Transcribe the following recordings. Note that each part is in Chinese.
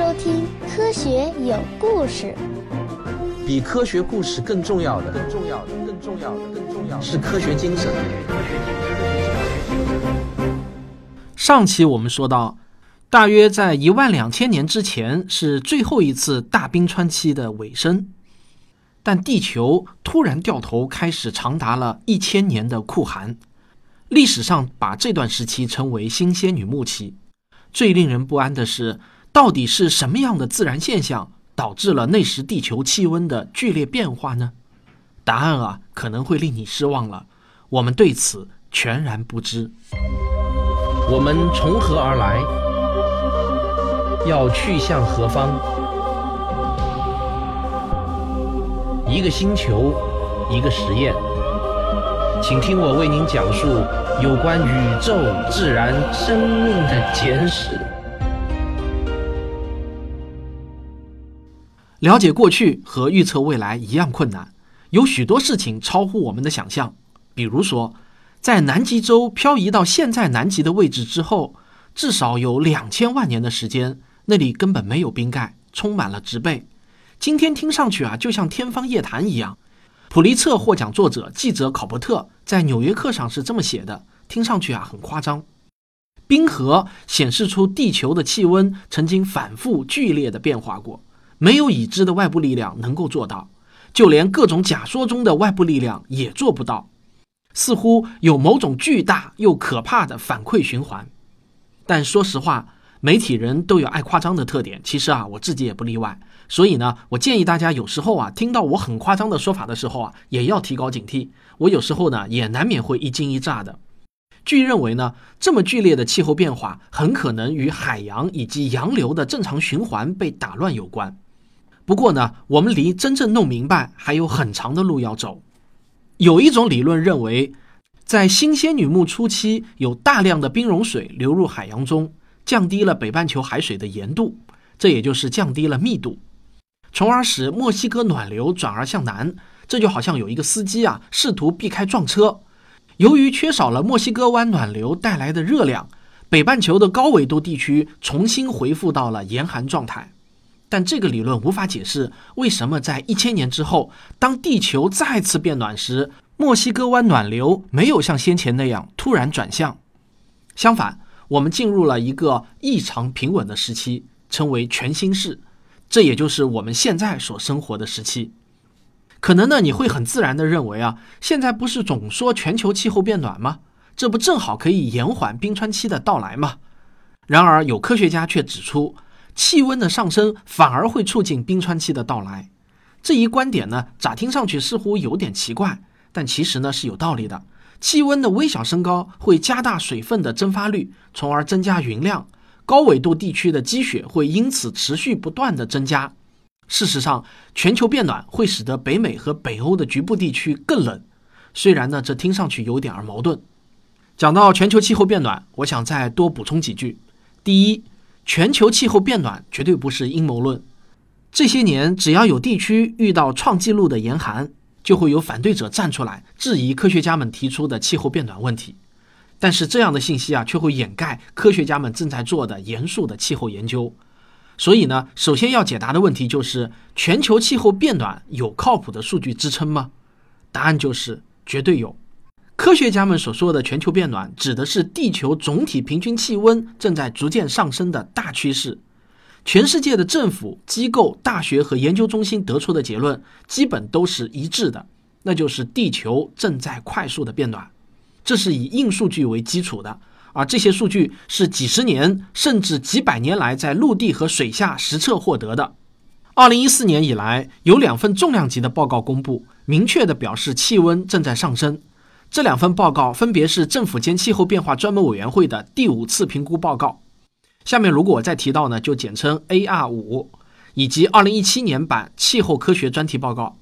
收听《科学有故事》。比科学故事更重要的，更重要的，更重要的，更重要的是科学精神。上期我们说到，大约在一万两千年之前是最后一次大冰川期的尾声，但地球突然掉头开始长达了一千年的酷寒。历史上把这段时期称为新仙女木期。最令人不安的是，到底是什么样的自然现象导致了那时地球气温的剧烈变化呢？答案啊，可能会令你失望了。我们对此全然不知。我们从何而来？要去向何方？一个星球，一个实验。请听我为您讲述有关宇宙、自然、生命的简史。了解过去和预测未来一样困难，有许多事情超乎我们的想象。比如说，在南极洲漂移到现在南极的位置之后，至少有两千万年的时间，那里根本没有冰盖，充满了植被。今天听上去啊，就像天方夜谭一样。普利策获奖作者记者考伯特在《纽约客》上是这么写的，听上去啊很夸张。冰河显示出地球的气温曾经反复剧烈的变化过，没有已知的外部力量能够做到，就连各种假说中的外部力量也做不到。似乎有某种巨大又可怕的反馈循环。但说实话，媒体人都有爱夸张的特点，其实啊我自己也不例外。所以呢，我建议大家有时候啊，听到我很夸张的说法的时候啊，也要提高警惕。我有时候呢，也难免会一惊一乍的。据认为呢，这么剧烈的气候变化很可能与海洋以及洋流的正常循环被打乱有关。不过呢，我们离真正弄明白还有很长的路要走。有一种理论认为，在新仙女木初期，有大量的冰融水流入海洋中，降低了北半球海水的盐度，这也就是降低了密度。从而使墨西哥暖流转而向南，这就好像有一个司机啊，试图避开撞车。由于缺少了墨西哥湾暖流带来的热量，北半球的高纬度地区重新恢复到了严寒状态。但这个理论无法解释为什么在一千年之后，当地球再次变暖时，墨西哥湾暖流没有像先前那样突然转向。相反，我们进入了一个异常平稳的时期，称为全新世。这也就是我们现在所生活的时期，可能呢你会很自然地认为啊，现在不是总说全球气候变暖吗？这不正好可以延缓冰川期的到来吗？然而有科学家却指出，气温的上升反而会促进冰川期的到来。这一观点呢，乍听上去似乎有点奇怪，但其实呢是有道理的。气温的微小升高会加大水分的蒸发率，从而增加云量。高纬度地区的积雪会因此持续不断的增加。事实上，全球变暖会使得北美和北欧的局部地区更冷。虽然呢，这听上去有点儿矛盾。讲到全球气候变暖，我想再多补充几句。第一，全球气候变暖绝对不是阴谋论。这些年，只要有地区遇到创纪录的严寒，就会有反对者站出来质疑科学家们提出的气候变暖问题。但是这样的信息啊，却会掩盖科学家们正在做的严肃的气候研究。所以呢，首先要解答的问题就是：全球气候变暖有靠谱的数据支撑吗？答案就是绝对有。科学家们所说的全球变暖，指的是地球总体平均气温正在逐渐上升的大趋势。全世界的政府机构、大学和研究中心得出的结论基本都是一致的，那就是地球正在快速的变暖。这是以硬数据为基础的，而这些数据是几十年甚至几百年来在陆地和水下实测获得的。二零一四年以来，有两份重量级的报告公布，明确的表示气温正在上升。这两份报告分别是政府间气候变化专门委员会的第五次评估报告。下面如果我再提到呢，就简称 AR 五，以及二零一七年版气候科学专题报告。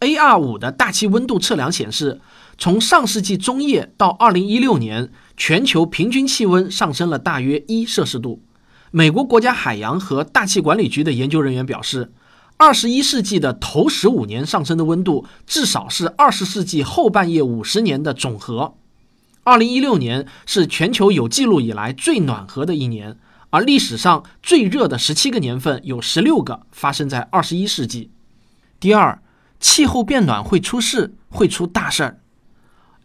AR 五的大气温度测量显示。从上世纪中叶到二零一六年，全球平均气温上升了大约一摄氏度。美国国家海洋和大气管理局的研究人员表示，二十一世纪的头十五年上升的温度至少是二十世纪后半叶五十年的总和。二零一六年是全球有记录以来最暖和的一年，而历史上最热的十七个年份有十六个发生在二十一世纪。第二，气候变暖会出事，会出大事儿。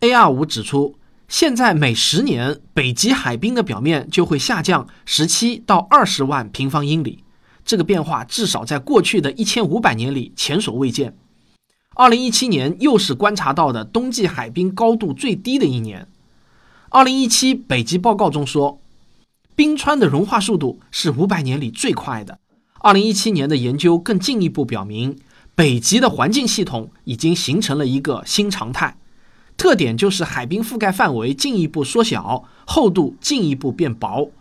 AR 五指出，现在每十年北极海冰的表面就会下降十七到二十万平方英里，这个变化至少在过去的一千五百年里前所未见。二零一七年又是观察到的冬季海冰高度最低的一年。二零一七北极报告中说。冰川的融化速度是五百年里最快的。二零一七年的研究更进一步表明，北极的环境系统已经形成了一个新常态，特点就是海冰覆盖范围进一步缩小，厚度进一步变薄。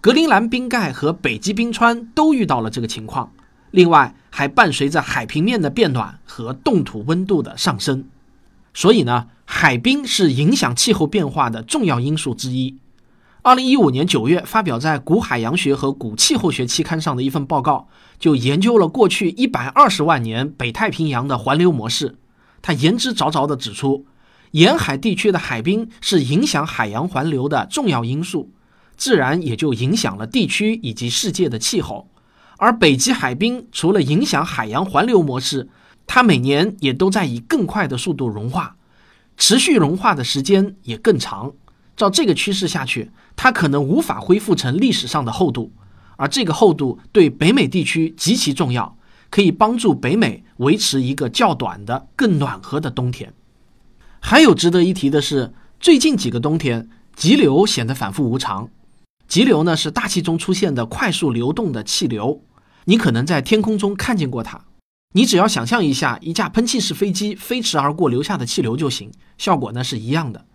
格陵兰冰盖和北极冰川都遇到了这个情况。另外，还伴随着海平面的变暖和冻土温度的上升。所以呢，海冰是影响气候变化的重要因素之一。二零一五年九月发表在《古海洋学和古气候学期刊》上的一份报告，就研究了过去一百二十万年北太平洋的环流模式。他言之凿凿地指出，沿海地区的海冰是影响海洋环流的重要因素，自然也就影响了地区以及世界的气候。而北极海冰除了影响海洋环流模式，它每年也都在以更快的速度融化，持续融化的时间也更长。照这个趋势下去，它可能无法恢复成历史上的厚度，而这个厚度对北美地区极其重要，可以帮助北美维持一个较短的、更暖和的冬天。还有值得一提的是，最近几个冬天，急流显得反复无常。急流呢是大气中出现的快速流动的气流，你可能在天空中看见过它。你只要想象一下一架喷气式飞机飞驰而过留下的气流就行，效果呢是一样的。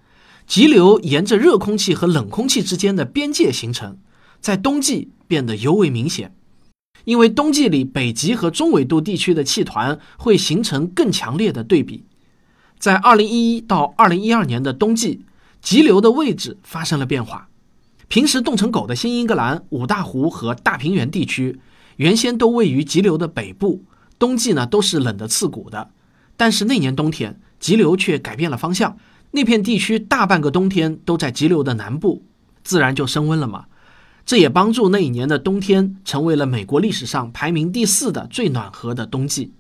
急流沿着热空气和冷空气之间的边界形成，在冬季变得尤为明显，因为冬季里北极和中纬度地区的气团会形成更强烈的对比。在2011到2012年的冬季，急流的位置发生了变化。平时冻成狗的新英格兰、五大湖和大平原地区，原先都位于急流的北部，冬季呢都是冷得刺骨的。但是那年冬天，急流却改变了方向。那片地区大半个冬天都在急流的南部，自然就升温了嘛。这也帮助那一年的冬天成为了美国历史上排名第四的最暖和的冬季。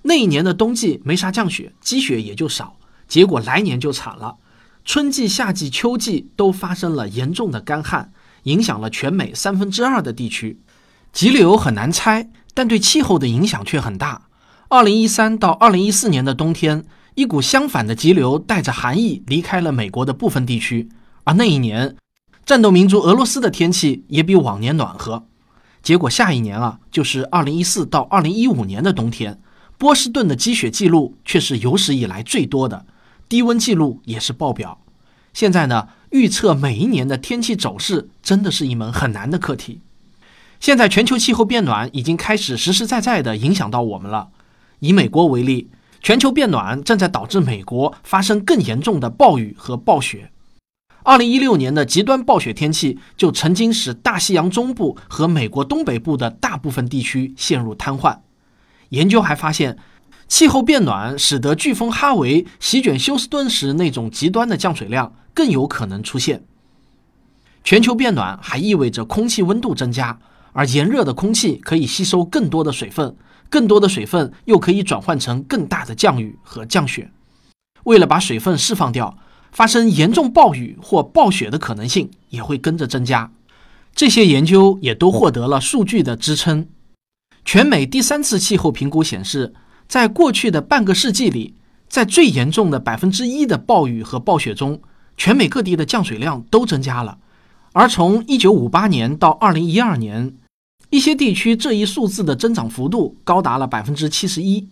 那一年的冬季没啥降雪，积雪也就少，结果来年就惨了。春季、夏季、秋季都发生了严重的干旱，影响了全美三分之二的地区。急流很难猜，但对气候的影响却很大。二零一三到二零一四年的冬天。一股相反的急流带着寒意离开了美国的部分地区，而那一年，战斗民族俄罗斯的天气也比往年暖和。结果下一年啊，就是二零一四到二零一五年的冬天，波士顿的积雪记录却是有史以来最多的，低温记录也是爆表。现在呢，预测每一年的天气走势真的是一门很难的课题。现在全球气候变暖已经开始实实在在地影响到我们了。以美国为例。全球变暖正在导致美国发生更严重的暴雨和暴雪。二零一六年的极端暴雪天气就曾经使大西洋中部和美国东北部的大部分地区陷入瘫痪。研究还发现，气候变暖使得飓风哈维席卷休斯顿时那种极端的降水量更有可能出现。全球变暖还意味着空气温度增加，而炎热的空气可以吸收更多的水分。更多的水分又可以转换成更大的降雨和降雪。为了把水分释放掉，发生严重暴雨或暴雪的可能性也会跟着增加。这些研究也都获得了数据的支撑。全美第三次气候评估显示，在过去的半个世纪里，在最严重的百分之一的暴雨和暴雪中，全美各地的降水量都增加了。而从1958年到2012年。一些地区这一数字的增长幅度高达了百分之七十一。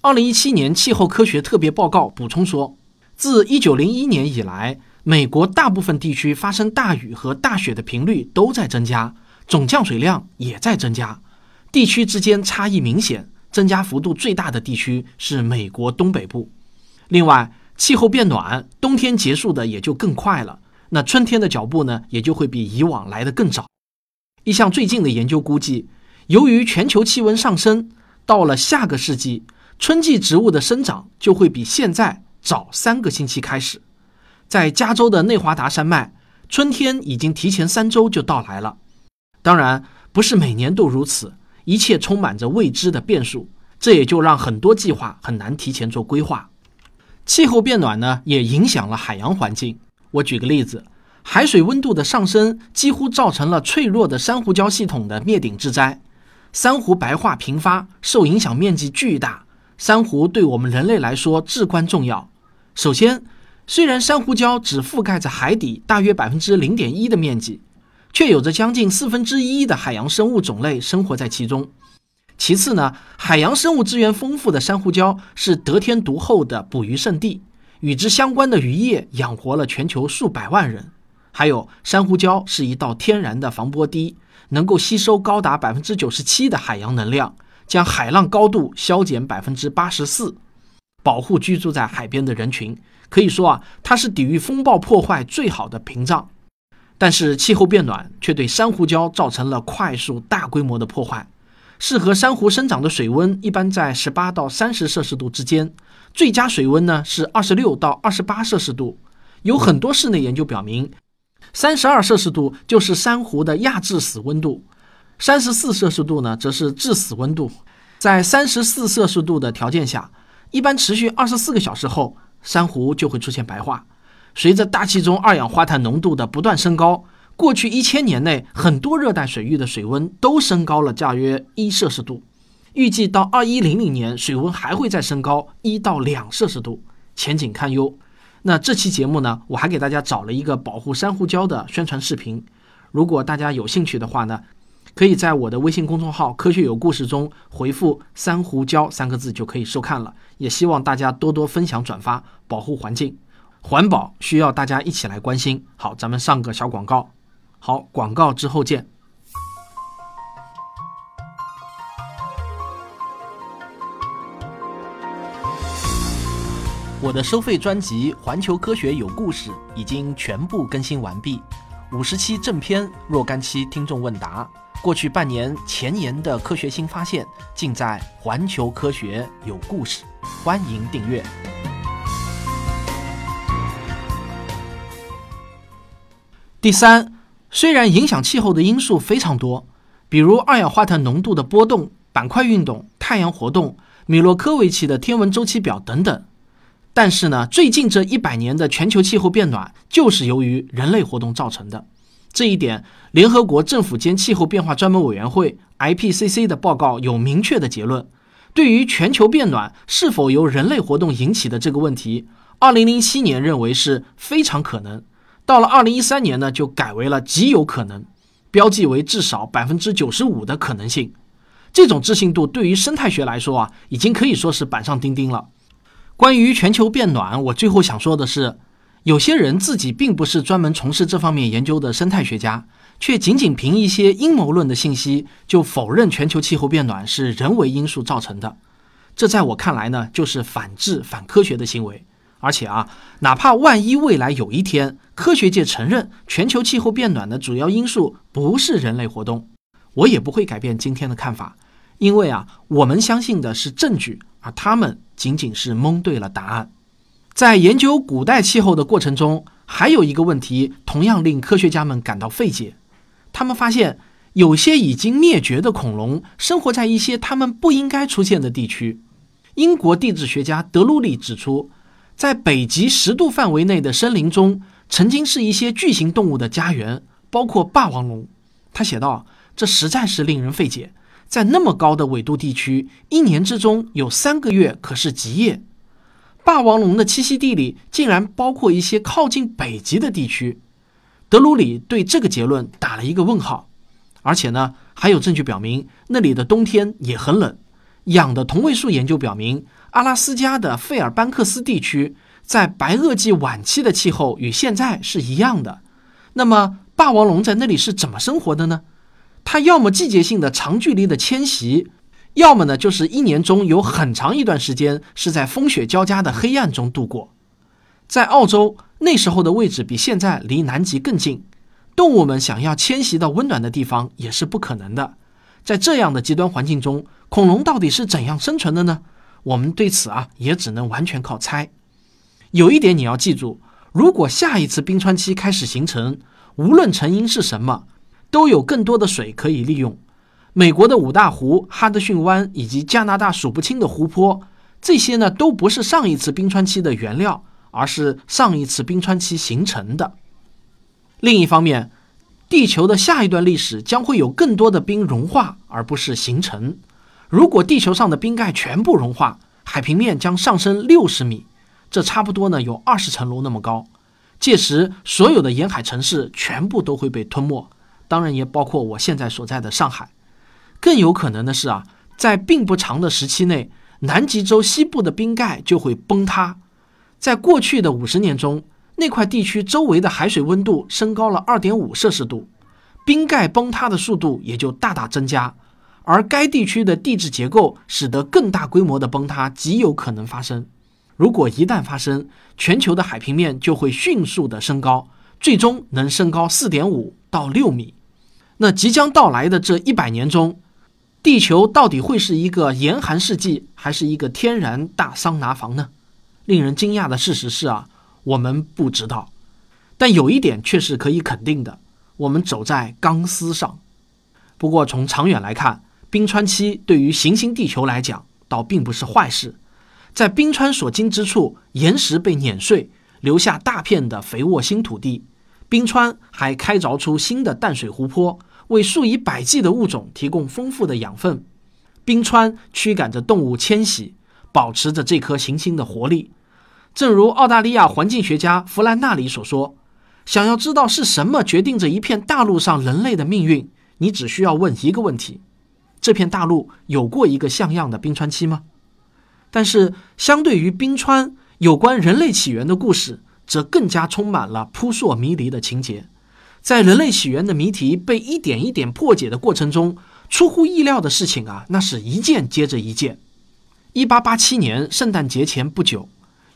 二零一七年气候科学特别报告补充说，自一九零一年以来，美国大部分地区发生大雨和大雪的频率都在增加，总降水量也在增加，地区之间差异明显，增加幅度最大的地区是美国东北部。另外，气候变暖，冬天结束的也就更快了，那春天的脚步呢，也就会比以往来得更早。一项最近的研究估计，由于全球气温上升，到了下个世纪，春季植物的生长就会比现在早三个星期开始。在加州的内华达山脉，春天已经提前三周就到来了。当然，不是每年都如此，一切充满着未知的变数，这也就让很多计划很难提前做规划。气候变暖呢，也影响了海洋环境。我举个例子，海水温度的上升几乎造成了脆弱的珊瑚礁系统的灭顶之灾，珊瑚白化频发，受影响面积巨大。珊瑚对我们人类来说至关重要。首先，虽然珊瑚礁只覆盖着海底大约百分之零点一的面积。却有着将近四分之一的海洋生物种类生活在其中。其次呢，海洋生物资源丰富的珊瑚礁是得天独厚的捕鱼圣地，与之相关的渔业养活了全球数百万人。还有，珊瑚礁是一道天然的防波堤，能够吸收高达百分之九十七的海洋能量，将海浪高度消减百分之八十四，保护居住在海边的人群。可以说啊，它是抵御风暴破坏最好的屏障。但是气候变暖却对珊瑚礁造成了快速大规模的破坏。适合珊瑚生长的水温一般在十八到三十摄氏度之间，最佳水温呢是二十六到二十八摄氏度。有很多室内研究表明，三十二摄氏度就是珊瑚的亚致死温度，三十四摄氏度呢则是致死温度。在三十四摄氏度的条件下，一般持续二十四个小时后，珊瑚就会出现白化。随着大气中二氧化碳浓度的不断升高，过去一千年内，很多热带水域的水温都升高了大约一摄氏度。预计到二一零零年，水温还会再升高一到两摄氏度，前景堪忧。那这期节目呢，我还给大家找了一个保护珊瑚礁的宣传视频。如果大家有兴趣的话呢，可以在我的微信公众号“科学有故事”中回复“珊瑚礁”三个字就可以收看了。也希望大家多多分享转发，保护环境。环保需要大家一起来关心。好，咱们上个小广告。好，广告之后见。我的收费专辑《环球科学有故事》已经全部更新完毕，五十期正片，若干期听众问答，过去半年前沿的科学新发现，尽在《环球科学有故事》，欢迎订阅。第三，虽然影响气候的因素非常多，比如二氧化碳浓度的波动、板块运动、太阳活动、米洛科维奇的天文周期表等等，但是呢，最近这一百年的全球气候变暖就是由于人类活动造成的。这一点，联合国政府间气候变化专门委员会 （IPCC） 的报告有明确的结论。对于全球变暖是否由人类活动引起的这个问题，2007年认为是非常可能。到了二零一三年呢，就改为了极有可能，标记为至少百分之九十五的可能性。这种置信度对于生态学来说啊，已经可以说是板上钉钉了。关于全球变暖，我最后想说的是，有些人自己并不是专门从事这方面研究的生态学家，却仅仅凭一些阴谋论的信息就否认全球气候变暖是人为因素造成的。这在我看来呢，就是反智、反科学的行为。而且啊，哪怕万一未来有一天科学界承认全球气候变暖的主要因素不是人类活动，我也不会改变今天的看法，因为啊，我们相信的是证据，而他们仅仅是蒙对了答案。在研究古代气候的过程中，还有一个问题同样令科学家们感到费解，他们发现有些已经灭绝的恐龙生活在一些他们不应该出现的地区。英国地质学家德鲁里指出。在北极十度范围内的森林中，曾经是一些巨型动物的家园，包括霸王龙。他写道：“这实在是令人费解，在那么高的纬度地区，一年之中有三个月可是极夜。霸王龙的栖息地里竟然包括一些靠近北极的地区。”德鲁里对这个结论打了一个问号。而且呢，还有证据表明那里的冬天也很冷。氧的同位素研究表明。阿拉斯加的费尔班克斯地区，在白垩纪晚期的气候与现在是一样的。那么，霸王龙在那里是怎么生活的呢？它要么季节性的长距离的迁徙，要么呢就是一年中有很长一段时间是在风雪交加的黑暗中度过。在澳洲，那时候的位置比现在离南极更近，动物们想要迁徙到温暖的地方也是不可能的。在这样的极端环境中，恐龙到底是怎样生存的呢？我们对此啊，也只能完全靠猜。有一点你要记住：如果下一次冰川期开始形成，无论成因是什么，都有更多的水可以利用。美国的五大湖、哈德逊湾以及加拿大数不清的湖泊，这些呢都不是上一次冰川期的原料，而是上一次冰川期形成的。另一方面，地球的下一段历史将会有更多的冰融化，而不是形成。如果地球上的冰盖全部融化，海平面将上升六十米，这差不多呢有二十层楼那么高。届时，所有的沿海城市全部都会被吞没，当然也包括我现在所在的上海。更有可能的是啊，在并不长的时期内，南极洲西部的冰盖就会崩塌。在过去的五十年中，那块地区周围的海水温度升高了二点五摄氏度，冰盖崩塌的速度也就大大增加。而该地区的地质结构使得更大规模的崩塌极有可能发生。如果一旦发生，全球的海平面就会迅速的升高，最终能升高四点五到六米。那即将到来的这一百年中，地球到底会是一个严寒世纪，还是一个天然大桑拿房呢？令人惊讶的事实是啊，我们不知道。但有一点却是可以肯定的：我们走在钢丝上。不过从长远来看，冰川期对于行星地球来讲，倒并不是坏事。在冰川所经之处，岩石被碾碎，留下大片的肥沃新土地。冰川还开凿出新的淡水湖泊，为数以百计的物种提供丰富的养分。冰川驱赶着动物迁徙，保持着这颗行星的活力。正如澳大利亚环境学家弗兰纳里所说：“想要知道是什么决定着一片大陆上人类的命运，你只需要问一个问题。”这片大陆有过一个像样的冰川期吗？但是，相对于冰川，有关人类起源的故事则更加充满了扑朔迷离的情节。在人类起源的谜题被一点一点破解的过程中，出乎意料的事情啊，那是一件接着一件。一八八七年圣诞节前不久，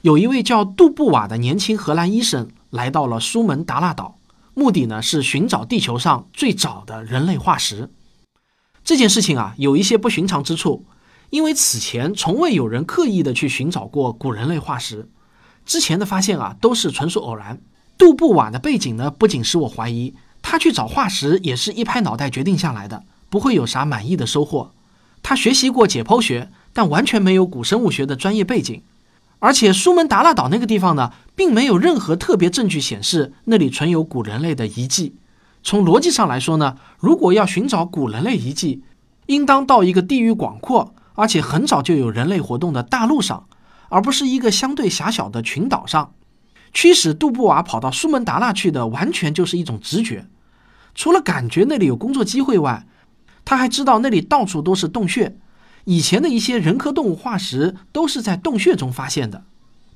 有一位叫杜布瓦的年轻荷兰医生来到了苏门答腊岛，目的呢是寻找地球上最早的人类化石。这件事情啊，有一些不寻常之处，因为此前从未有人刻意的去寻找过古人类化石，之前的发现啊，都是纯属偶然。杜布瓦的背景呢，不仅使我怀疑他去找化石也是一拍脑袋决定下来的，不会有啥满意的收获。他学习过解剖学，但完全没有古生物学的专业背景，而且苏门答腊岛那个地方呢，并没有任何特别证据显示那里存有古人类的遗迹。从逻辑上来说呢，如果要寻找古人类遗迹，应当到一个地域广阔而且很早就有人类活动的大陆上，而不是一个相对狭小的群岛上。驱使杜布瓦跑到苏门答腊去的，完全就是一种直觉。除了感觉那里有工作机会外，他还知道那里到处都是洞穴，以前的一些人科动物化石都是在洞穴中发现的。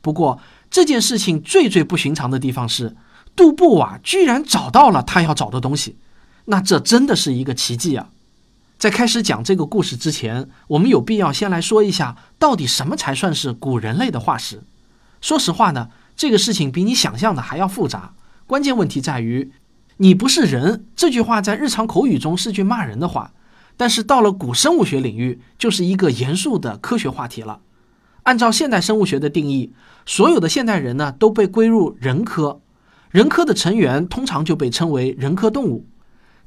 不过这件事情最最不寻常的地方是。杜布瓦居然找到了他要找的东西，那这真的是一个奇迹啊！在开始讲这个故事之前，我们有必要先来说一下，到底什么才算是古人类的化石？说实话呢，这个事情比你想象的还要复杂。关键问题在于，你不是人这句话在日常口语中是句骂人的话，但是到了古生物学领域，就是一个严肃的科学话题了。按照现代生物学的定义，所有的现代人呢都被归入人科。人科的成员通常就被称为人科动物。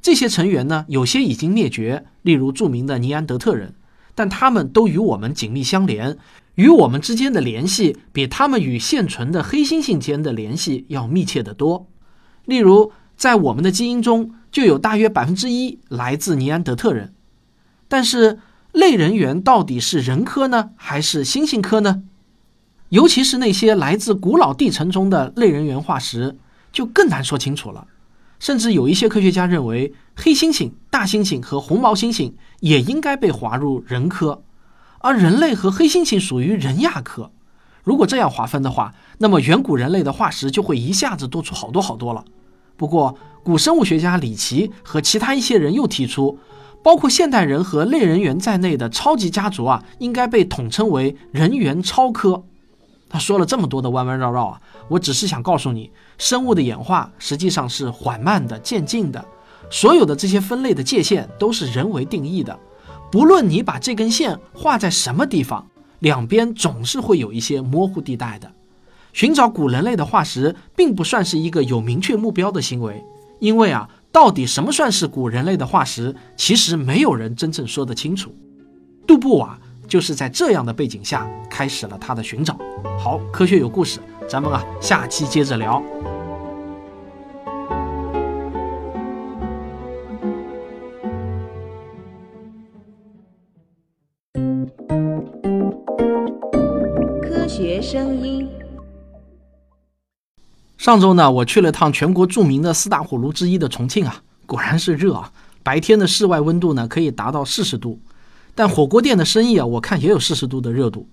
这些成员呢，有些已经灭绝，例如著名的尼安德特人，但他们都与我们紧密相连，与我们之间的联系比他们与现存的黑猩猩间的联系要密切得多。例如，在我们的基因中就有大约百分之一来自尼安德特人。但是，类人猿到底是人科呢，还是猩猩科呢？尤其是那些来自古老地层中的类人猿化石。就更难说清楚了，甚至有一些科学家认为，黑猩猩、大猩猩和红毛猩猩也应该被划入人科，而人类和黑猩猩属于人亚科。如果这样划分的话，那么远古人类的化石就会一下子多出好多好多了。不过，古生物学家里奇和其他一些人又提出，包括现代人和类人猿在内的超级家族啊，应该被统称为人猿超科。他说了这么多的弯弯绕绕啊，我只是想告诉你，生物的演化实际上是缓慢的、渐进的。所有的这些分类的界限都是人为定义的，不论你把这根线画在什么地方，两边总是会有一些模糊地带的。寻找古人类的化石并不算是一个有明确目标的行为，因为啊，到底什么算是古人类的化石，其实没有人真正说得清楚。杜布瓦就是在这样的背景下开始了他的寻找。好，科学有故事，咱们啊下期接着聊。科学声音。上周呢，我去了趟全国著名的四大火炉之一的重庆啊，果然是热啊！白天的室外温度呢可以达到四十度，但火锅店的生意啊，我看也有四十度的热度。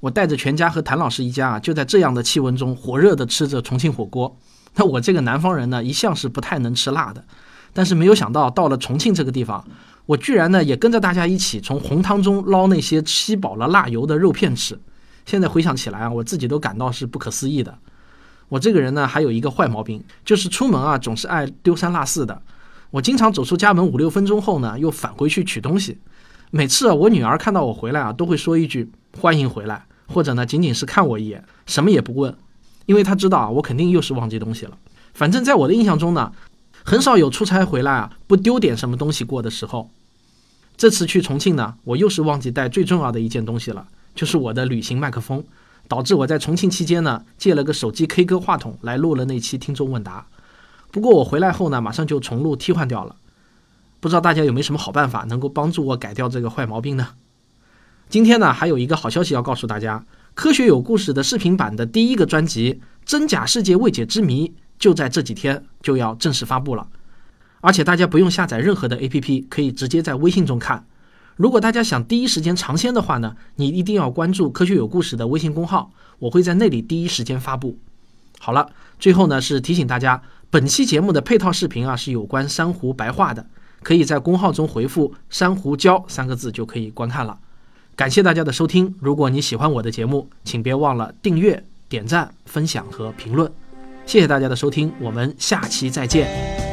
我带着全家和谭老师一家啊，就在这样的气温中火热的吃着重庆火锅。那我这个南方人呢，一向是不太能吃辣的，但是没有想到到了重庆这个地方，我居然呢也跟着大家一起从红汤中捞那些吸饱了辣油的肉片吃。现在回想起来啊，我自己都感到是不可思议的。我这个人呢，还有一个坏毛病，就是出门啊总是爱丢三落四的。我经常走出家门五六分钟后呢，又返回去取东西。每次啊，我女儿看到我回来啊，都会说一句“欢迎回来”，或者呢，仅仅是看我一眼，什么也不问，因为他知道啊，我肯定又是忘记东西了。反正在我的印象中呢，很少有出差回来啊不丢点什么东西过的时候。这次去重庆呢，我又是忘记带最重要的一件东西了，就是我的旅行麦克风。导致我在重庆期间呢，借了个手机 K 歌话筒来录了那期听众问答。不过我回来后呢，马上就重录替换掉了。不知道大家有没有什么好办法能够帮助我改掉这个坏毛病呢？今天呢，还有一个好消息要告诉大家：科学有故事的视频版的第一个专辑《真假世界未解之谜》就在这几天就要正式发布了。而且大家不用下载任何的 APP，可以直接在微信中看。如果大家想第一时间尝鲜的话呢，你一定要关注“科学有故事”的微信公号，我会在那里第一时间发布。好了，最后呢是提醒大家，本期节目的配套视频啊是有关珊瑚白化的，可以在公号中回复“珊瑚礁”三个字就可以观看了。感谢大家的收听，如果你喜欢我的节目，请别忘了订阅、点赞、分享和评论。谢谢大家的收听，我们下期再见。